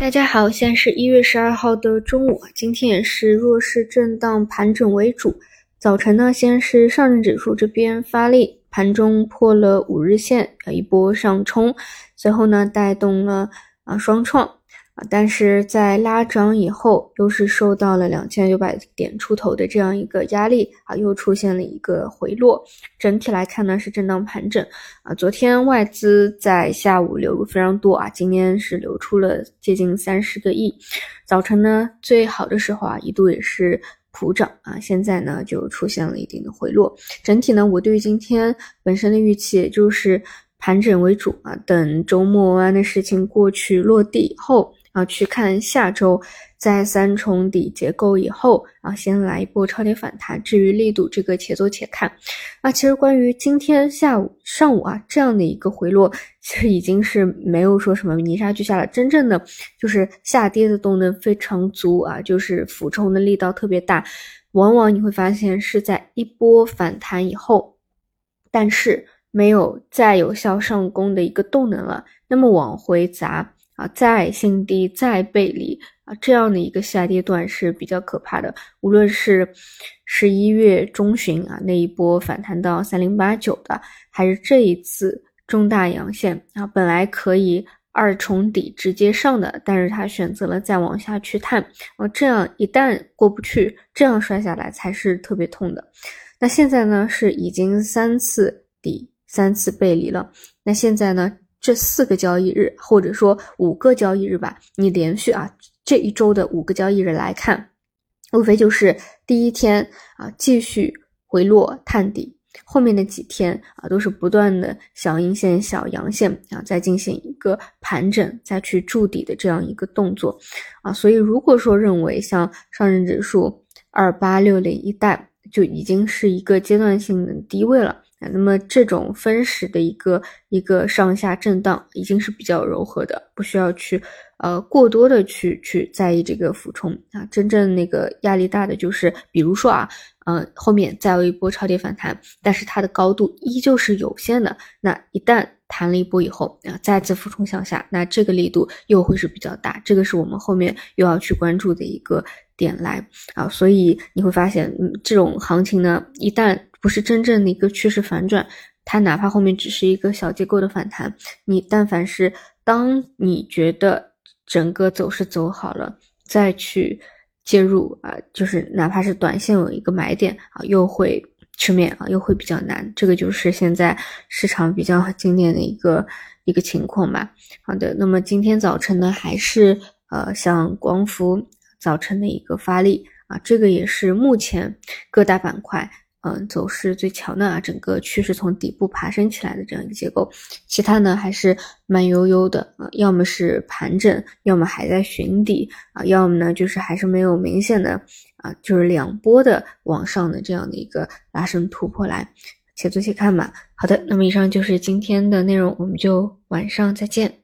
大家好，现在是一月十二号的中午，今天也是弱势震荡盘整为主。早晨呢，先是上证指数这边发力，盘中破了五日线，呃一波上冲，随后呢带动了啊双创。但是在拉涨以后，又是受到了两千九百点出头的这样一个压力啊，又出现了一个回落。整体来看呢，是震荡盘整啊。昨天外资在下午流入非常多啊，今天是流出了接近三十个亿。早晨呢，最好的时候啊，一度也是普涨啊，现在呢就出现了一定的回落。整体呢，我对于今天本身的预期也就是盘整为主啊，等周末湾的事情过去落地以后。啊，去看下周在三重底结构以后啊，先来一波超跌反弹。至于力度，这个且做且看。啊，其实关于今天下午、上午啊这样的一个回落，其实已经是没有说什么泥沙俱下了。真正的就是下跌的动能非常足啊，就是俯冲的力道特别大。往往你会发现是在一波反弹以后，但是没有再有效上攻的一个动能了，那么往回砸。啊，再新低再背离啊，这样的一个下跌段是比较可怕的。无论是十一月中旬啊那一波反弹到三零八九的，还是这一次中大阳线啊，本来可以二重底直接上的，但是他选择了再往下去探啊，这样一旦过不去，这样摔下来才是特别痛的。那现在呢是已经三次底三次背离了，那现在呢？这四个交易日，或者说五个交易日吧，你连续啊这一周的五个交易日来看，无非就是第一天啊继续回落探底，后面的几天啊都是不断的小阴线、小阳线啊，再进行一个盘整，再去筑底的这样一个动作啊。所以如果说认为像上证指数二八六零一带就已经是一个阶段性的低位了。那么这种分时的一个一个上下震荡已经是比较柔和的，不需要去呃过多的去去在意这个俯冲啊。真正那个压力大的就是，比如说啊，嗯，后面再有一波超跌反弹，但是它的高度依旧是有限的。那一旦弹了一波以后啊，再次俯冲向下，那这个力度又会是比较大。这个是我们后面又要去关注的一个点来啊。所以你会发现，嗯，这种行情呢，一旦不是真正的一个趋势反转，它哪怕后面只是一个小结构的反弹，你但凡是当你觉得整个走势走好了，再去介入啊，就是哪怕是短线有一个买点啊，又会吃面啊，又会比较难。这个就是现在市场比较 经典的一个一个情况吧。好的，那么今天早晨呢，还是呃像光伏早晨的一个发力啊，这个也是目前各大板块。嗯，走势最强的啊，整个趋势从底部爬升起来的这样一个结构，其他呢还是慢悠悠的啊，要么是盘整，要么还在寻底啊，要么呢就是还是没有明显的啊，就是两波的往上的这样的一个拉升突破来，且做且看吧。好的，那么以上就是今天的内容，我们就晚上再见。